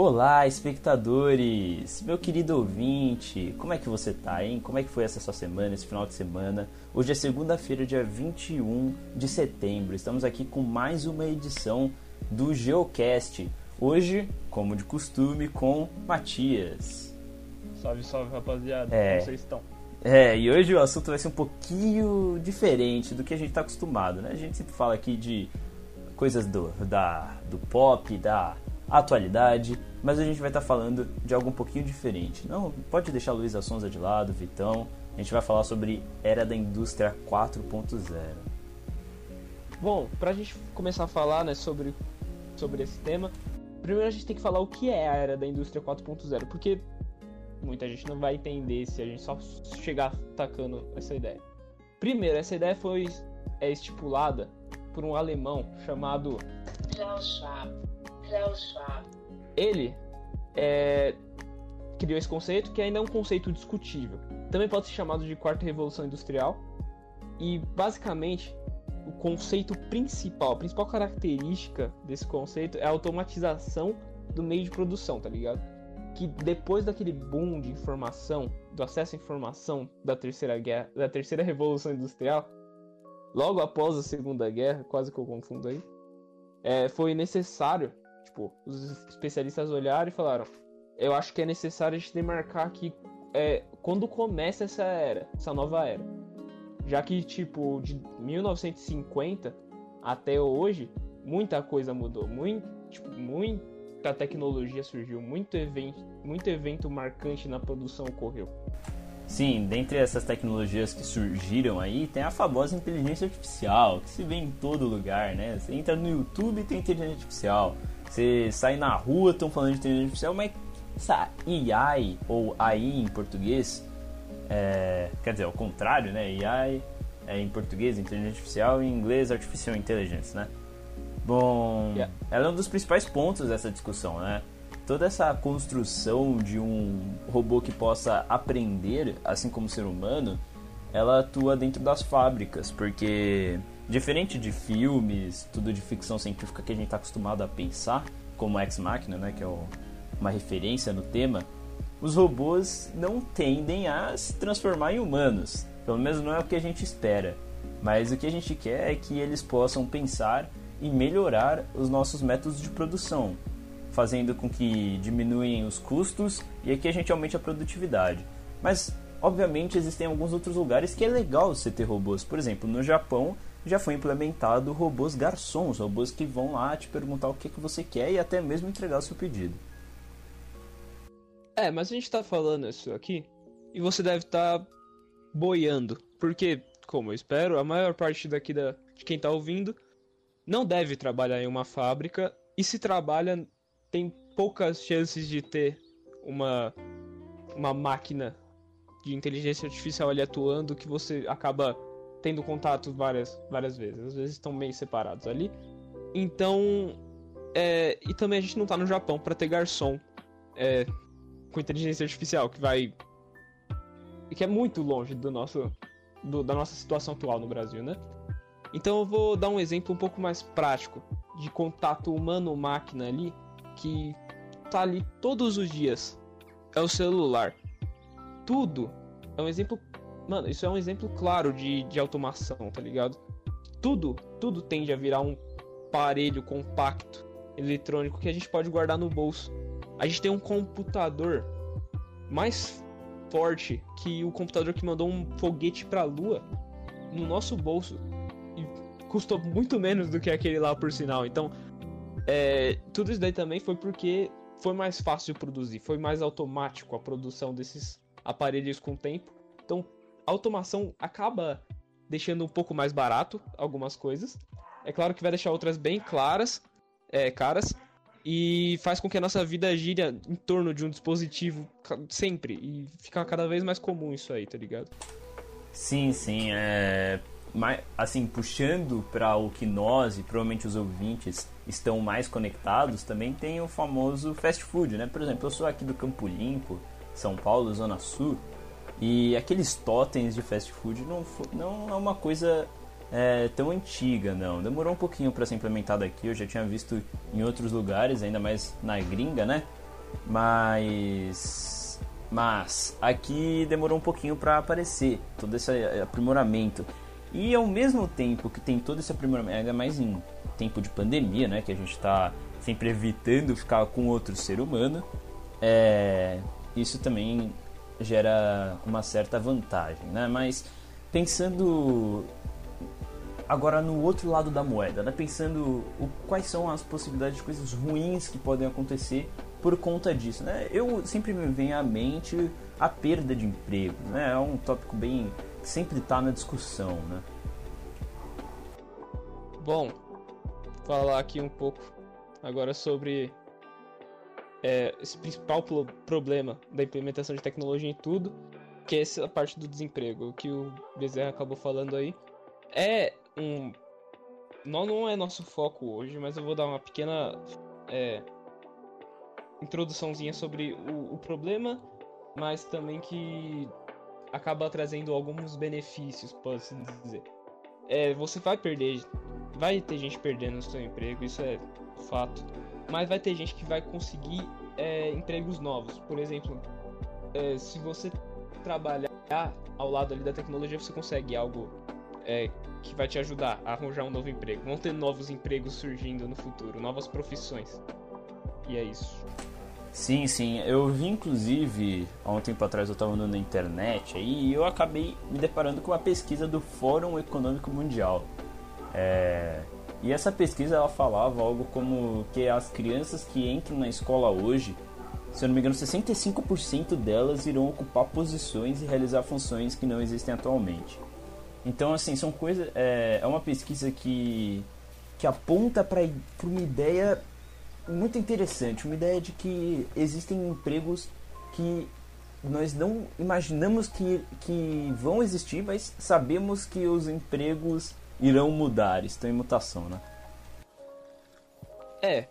Olá, espectadores! Meu querido ouvinte, como é que você tá, hein? Como é que foi essa sua semana, esse final de semana? Hoje é segunda-feira, dia 21 de setembro. Estamos aqui com mais uma edição do Geocast. Hoje, como de costume, com Matias. Salve, salve, rapaziada. É. Como vocês estão? É, e hoje o assunto vai ser um pouquinho diferente do que a gente está acostumado, né? A gente sempre fala aqui de coisas do, da, do pop, da atualidade, mas a gente vai estar falando de algo um pouquinho diferente. Não, pode deixar a Luísa Sonza de lado, Vitão. A gente vai falar sobre era da indústria 4.0. Bom, pra gente começar a falar né, sobre, sobre esse tema, primeiro a gente tem que falar o que é a era da indústria 4.0, porque muita gente não vai entender se a gente só chegar tacando essa ideia. Primeiro, essa ideia foi é, estipulada por um alemão chamado Klaus Schwab. Ele é, criou esse conceito que ainda é um conceito discutível. Também pode ser chamado de quarta revolução industrial. E basicamente o conceito principal, a principal característica desse conceito é a automatização do meio de produção, tá ligado? Que depois daquele boom de informação, do acesso à informação da terceira guerra, da terceira revolução industrial, logo após a segunda guerra, quase que eu confundo aí, é, foi necessário Tipo, os especialistas olharam e falaram: eu acho que é necessário a gente demarcar que é, quando começa essa era, essa nova era. Já que, tipo, de 1950 até hoje, muita coisa mudou. Muito, tipo, muita tecnologia surgiu, muito evento, muito evento marcante na produção ocorreu. Sim, dentre essas tecnologias que surgiram aí, tem a famosa inteligência artificial, que se vê em todo lugar, né? Você entra no YouTube e tem inteligência artificial. Você sai na rua, estão falando de inteligência artificial, mas essa AI, ou AI em português, é, quer dizer, ao contrário, né? AI é em português, inteligência artificial, em inglês, artificial intelligence, né? Bom, Yeah. ela é um dos principais pontos dessa discussão, né? Toda essa construção de um robô que possa aprender, assim como o ser humano, ela atua dentro das fábricas, porque diferente de filmes, tudo de ficção científica que a gente está acostumado a pensar, como Ex Machina, né, que é o- uma referência no tema, os robôs não tendem a se transformar em humanos. Pelo menos não é o que a gente espera. Mas o que a gente quer é que eles possam pensar e melhorar os nossos métodos de produção, fazendo com que diminuem os custos e que a gente aumente a produtividade. Mas, obviamente, existem alguns outros lugares que é legal você ter robôs. Por exemplo, no Japão já foi implementado robôs garçons, robôs que vão lá te perguntar o que, que você quer e até mesmo entregar o seu pedido. É, mas a gente tá falando isso aqui e você deve estar boiando. Porque, como eu espero, a maior parte daqui da, de quem tá ouvindo não deve trabalhar em uma fábrica e se trabalha tem poucas chances de ter uma uma máquina de inteligência artificial ali atuando que você acaba tendo contato várias várias vezes. Às vezes estão meio separados ali. Então, é, e também a gente não tá no Japão pra ter garçom é, com inteligência artificial que vai que é muito longe do nosso do- da nossa situação atual no Brasil, né? Então eu vou dar um exemplo um pouco mais prático de contato humano-máquina ali que tá ali todos os dias. É o celular. Tudo é um exemplo. Mano, isso é um exemplo claro de, de automação, tá ligado? Tudo, tudo tende a virar um aparelho compacto eletrônico que a gente pode guardar no bolso. A gente tem um computador mais forte que o computador que mandou um foguete pra lua no nosso bolso. E custou muito menos do que aquele lá, por sinal. Então, é, tudo isso daí também foi porque foi mais fácil de produzir, foi mais automático a produção desses aparelhos com o tempo. Então, automação acaba deixando um pouco mais barato algumas coisas. É claro que vai deixar outras bem claras, é, caras, e faz com que a nossa vida gire em torno de um dispositivo sempre. E fica cada vez mais comum isso aí, tá ligado? Sim, sim. É... Mas, assim, puxando para o que nós e provavelmente os ouvintes estão mais conectados, também tem o famoso fast food, né? Por exemplo, eu sou aqui do Campo Limpo, São Paulo, Zona Sul, e aqueles totens de fast food não, não é uma coisa é, tão antiga, não. Demorou um pouquinho para ser implementado aqui, eu já tinha visto em outros lugares, ainda mais na gringa, né? Mas mas aqui demorou um pouquinho para aparecer todo esse aprimoramento. E ao mesmo tempo que tem todo esse aprimoramento, ainda mais em tempo de pandemia, né, que a gente está sempre evitando ficar com outro ser humano, é, isso também gera uma certa vantagem, né? Mas pensando agora no outro lado da moeda, né? pensando o, quais são as possibilidades de coisas ruins que podem acontecer por conta disso, né? Eu sempre me vem à mente a perda de emprego, né? É um tópico bem que sempre está na discussão, né? Bom, falar aqui um pouco agora sobre é, esse principal problema da implementação de tecnologia em tudo, que é essa parte do desemprego, que o Bezerra acabou falando aí. É um. Não, não é nosso foco hoje, mas eu vou dar uma pequena é, introduçãozinha sobre o, o problema, mas também que acaba trazendo alguns benefícios, posso dizer. É, você vai perder, vai ter gente perdendo o seu emprego, isso é fato. Mas vai ter gente que vai conseguir é, empregos novos. Por exemplo, é, se você trabalhar ao lado ali da tecnologia, você consegue algo é, que vai te ajudar a arranjar um novo emprego. Vão ter novos empregos surgindo no futuro, novas profissões. E é isso. Sim, sim. Eu vi, inclusive, há um tempo atrás eu estava andando na internet e eu acabei me deparando com uma pesquisa do Fórum Econômico Mundial. É... E essa pesquisa ela falava algo como que as crianças que entram na escola hoje, se eu não me engano, 65% delas irão ocupar posições e realizar funções que não existem atualmente. Então, assim, são coisas. É, é uma pesquisa que, que aponta para uma ideia muito interessante, uma ideia de que existem empregos que nós não imaginamos que, que vão existir, mas sabemos que os empregos irão mudar, estão em mutação, né? É.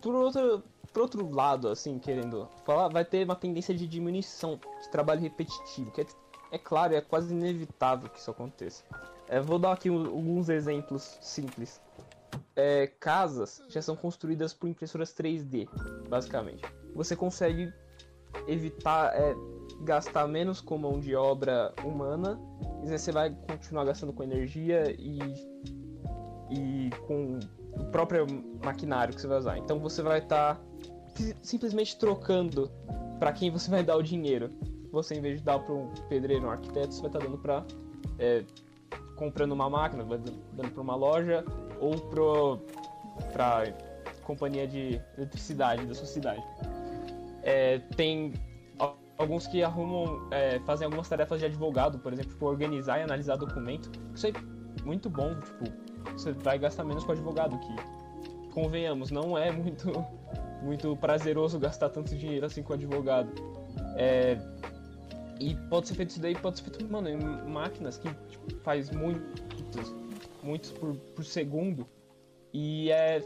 Por outro, por outro lado, assim, querendo falar, vai ter uma tendência de diminuição de trabalho repetitivo, que é, é claro, é quase inevitável que isso aconteça. É, vou dar aqui alguns exemplos simples é, casas já são construídas por impressoras 3D, basicamente. Você consegue evitar é, gastar menos com mão de obra humana, e você vai continuar gastando com energia e, e com o próprio maquinário que você vai usar. Então você vai estar tá simplesmente trocando para quem você vai dar o dinheiro. Você, em vez de dar para um pedreiro, um arquiteto, você vai estar tá dando para é, comprando uma máquina, dando para uma loja ou pro, pra companhia de eletricidade da sua cidade. É, tem alguns que arrumam, é, fazem algumas tarefas de advogado, por exemplo, tipo, organizar e analisar documento. Isso é muito bom, tipo, você vai gastar menos com advogado, que, convenhamos, não é muito, muito prazeroso gastar tanto dinheiro assim com advogado. É, e pode ser feito isso daí, pode ser feito, mano, em máquinas que tipo, faz muitos, muitos por, por segundo. E é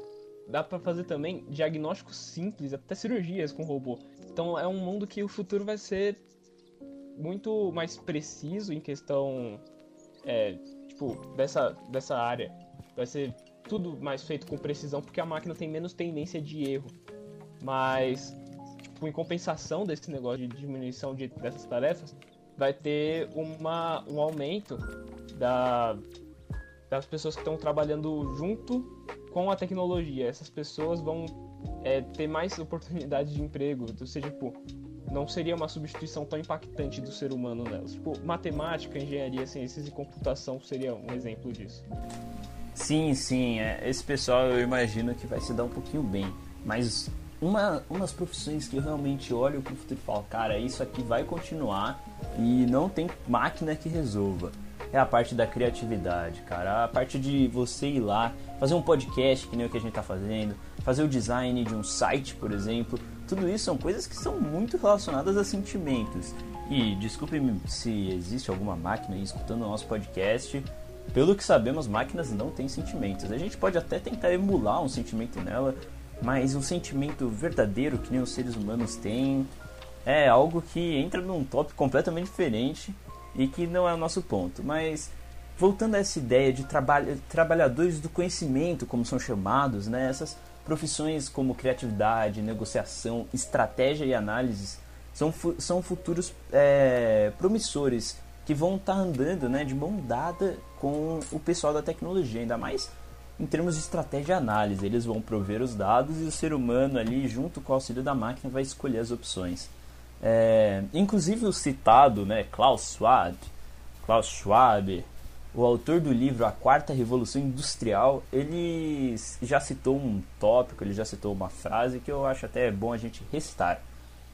dá para fazer também diagnósticos simples, até cirurgias com robô. Então é um mundo que o futuro vai ser muito mais preciso em questão é, tipo dessa dessa área. Vai ser tudo mais feito com precisão porque a máquina tem menos tendência de erro. Mas tipo, em compensação desse negócio de diminuição de, dessas tarefas, vai ter uma, um aumento da, das pessoas que estão trabalhando junto com a tecnologia. Essas pessoas vão é, ter mais oportunidades de emprego, ou seja, tipo, não seria uma substituição tão impactante do ser humano nelas. Tipo, matemática, engenharia, ciências e computação seria um exemplo disso. Sim, sim, é, esse pessoal eu imagino que vai se dar um pouquinho bem, mas uma, umas profissões que eu realmente olho para o futuro e falo, cara, isso aqui vai continuar e não tem máquina que resolva é a parte da criatividade, cara. A parte de você ir lá, fazer um podcast, que nem o que a gente tá fazendo, fazer o design de um site, por exemplo. Tudo isso são coisas que são muito relacionadas a sentimentos. E desculpe-me se existe alguma máquina aí escutando o nosso podcast. Pelo que sabemos, máquinas não têm sentimentos. A gente pode até tentar emular um sentimento nela, mas um sentimento verdadeiro que nem os seres humanos têm é algo que entra num tópico completamente diferente e que não é o nosso ponto. Mas voltando a essa ideia de trabalhadores do conhecimento, como são chamados, né? Essas profissões como criatividade, negociação, estratégia e análise são, são futuros é, promissores que vão estar tá andando né, de mão dada com o pessoal da tecnologia, ainda mais em termos de estratégia e análise. Eles vão prover os dados e o ser humano ali, junto com o auxílio da máquina, vai escolher as opções. É, inclusive o citado né, Klaus Schwab, Klaus Schwab, o autor do livro A Quarta Revolução Industrial, ele já citou um tópico, ele já citou uma frase que eu acho até bom a gente recitar,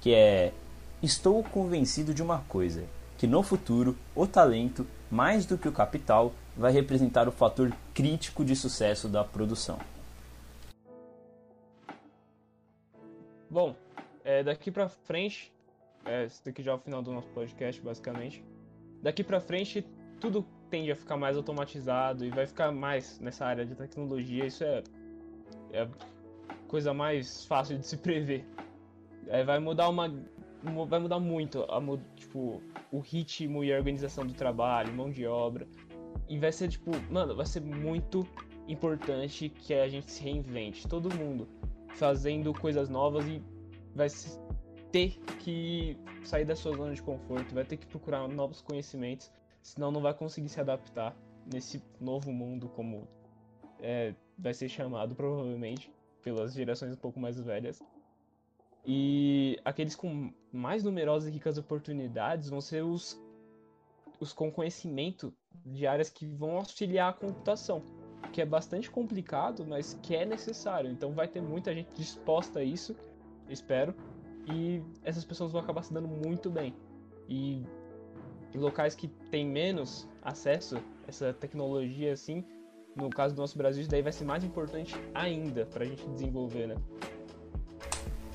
que é Estou convencido de uma coisa, que no futuro o talento, mais do que o capital, vai representar o fator crítico de sucesso da produção. Bom, é, daqui para frente, é, esse daqui já é o final do nosso podcast, basicamente. Daqui para frente, tudo tende a ficar mais automatizado e vai ficar mais nessa área de tecnologia. Isso é, é a coisa mais fácil de se prever. É, vai mudar uma vai mudar muito a, tipo, o ritmo e a organização do trabalho, mão de obra. E vai ser tipo, mano, vai ser muito importante que a gente se reinvente, todo mundo fazendo coisas novas e vai ter que sair da sua zona de conforto, vai ter que procurar novos conhecimentos, senão não vai conseguir se adaptar nesse novo mundo como é, vai ser chamado provavelmente pelas gerações um pouco mais velhas. E aqueles com mais numerosas e ricas oportunidades vão ser os, os com conhecimento de áreas que vão auxiliar a computação, que é bastante complicado, mas que é necessário. Então vai ter muita gente disposta a isso, espero, e essas pessoas vão acabar se dando muito bem. E locais que têm menos acesso a essa tecnologia assim, no caso do nosso Brasil, isso daí vai ser mais importante ainda para a gente desenvolver, né?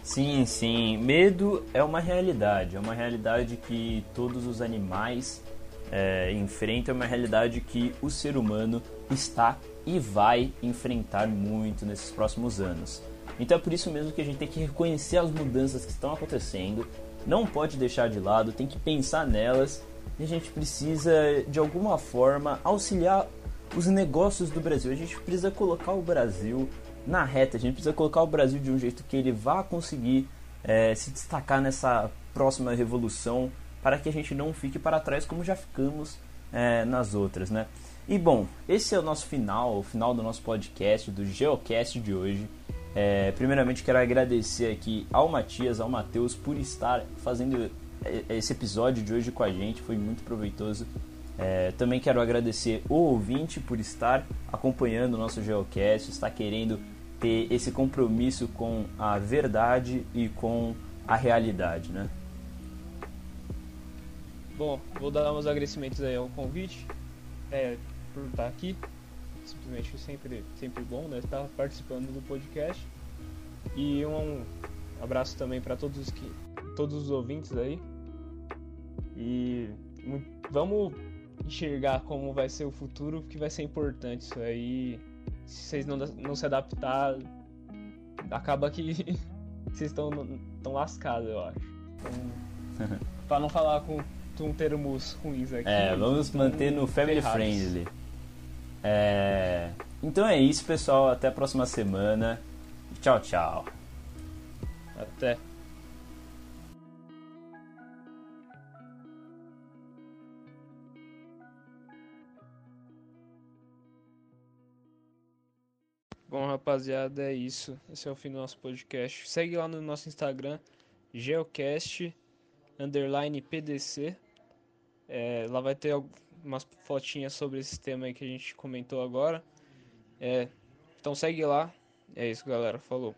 Sim, sim. Medo é uma realidade, é uma realidade que todos os animais é, enfrentam, é uma realidade que o ser humano está e vai enfrentar muito nesses próximos anos. Então é por isso mesmo que a gente tem que reconhecer as mudanças que estão acontecendo, não pode deixar de lado, tem que pensar nelas e a gente precisa de alguma forma auxiliar os negócios do Brasil. A gente precisa colocar o Brasil na reta. A gente precisa colocar o Brasil de um jeito que ele vá conseguir é, se destacar nessa próxima revolução para que a gente não fique para trás como já ficamos é, nas outras, né? E bom, esse é o nosso final, o final do nosso podcast, do Geocast de hoje. É, primeiramente quero agradecer aqui ao Matias, ao Matheus por estar fazendo é, esse episódio de hoje com a gente, foi muito proveitoso. É, também quero agradecer o ouvinte por estar acompanhando o nosso Geocast, estar querendo ter esse compromisso com a verdade e com a realidade, né? Bom, vou dar uns agradecimentos aí ao convite, é, por estar aqui. Simplesmente sempre, sempre bom, né? Estar participando do podcast. E um abraço também para todos que, todos os ouvintes aí. E vamos enxergar como vai ser o futuro, que vai ser importante isso aí se vocês não, não se adaptar, acaba que vocês estão tão lascados, eu acho. Então, pra não falar com, com termos ruins aqui. É, vamos manter no family ferrados. friendly. É... Então é isso, pessoal. Até a próxima semana. Tchau, tchau. Até. Bom, rapaziada, é isso. Esse é o fim do nosso podcast. Segue lá no nosso Instagram, geocast, underline PDC. É, lá vai ter umas fotinhas sobre esse tema aí que a gente comentou agora. É, então segue lá. É isso, galera. Falou.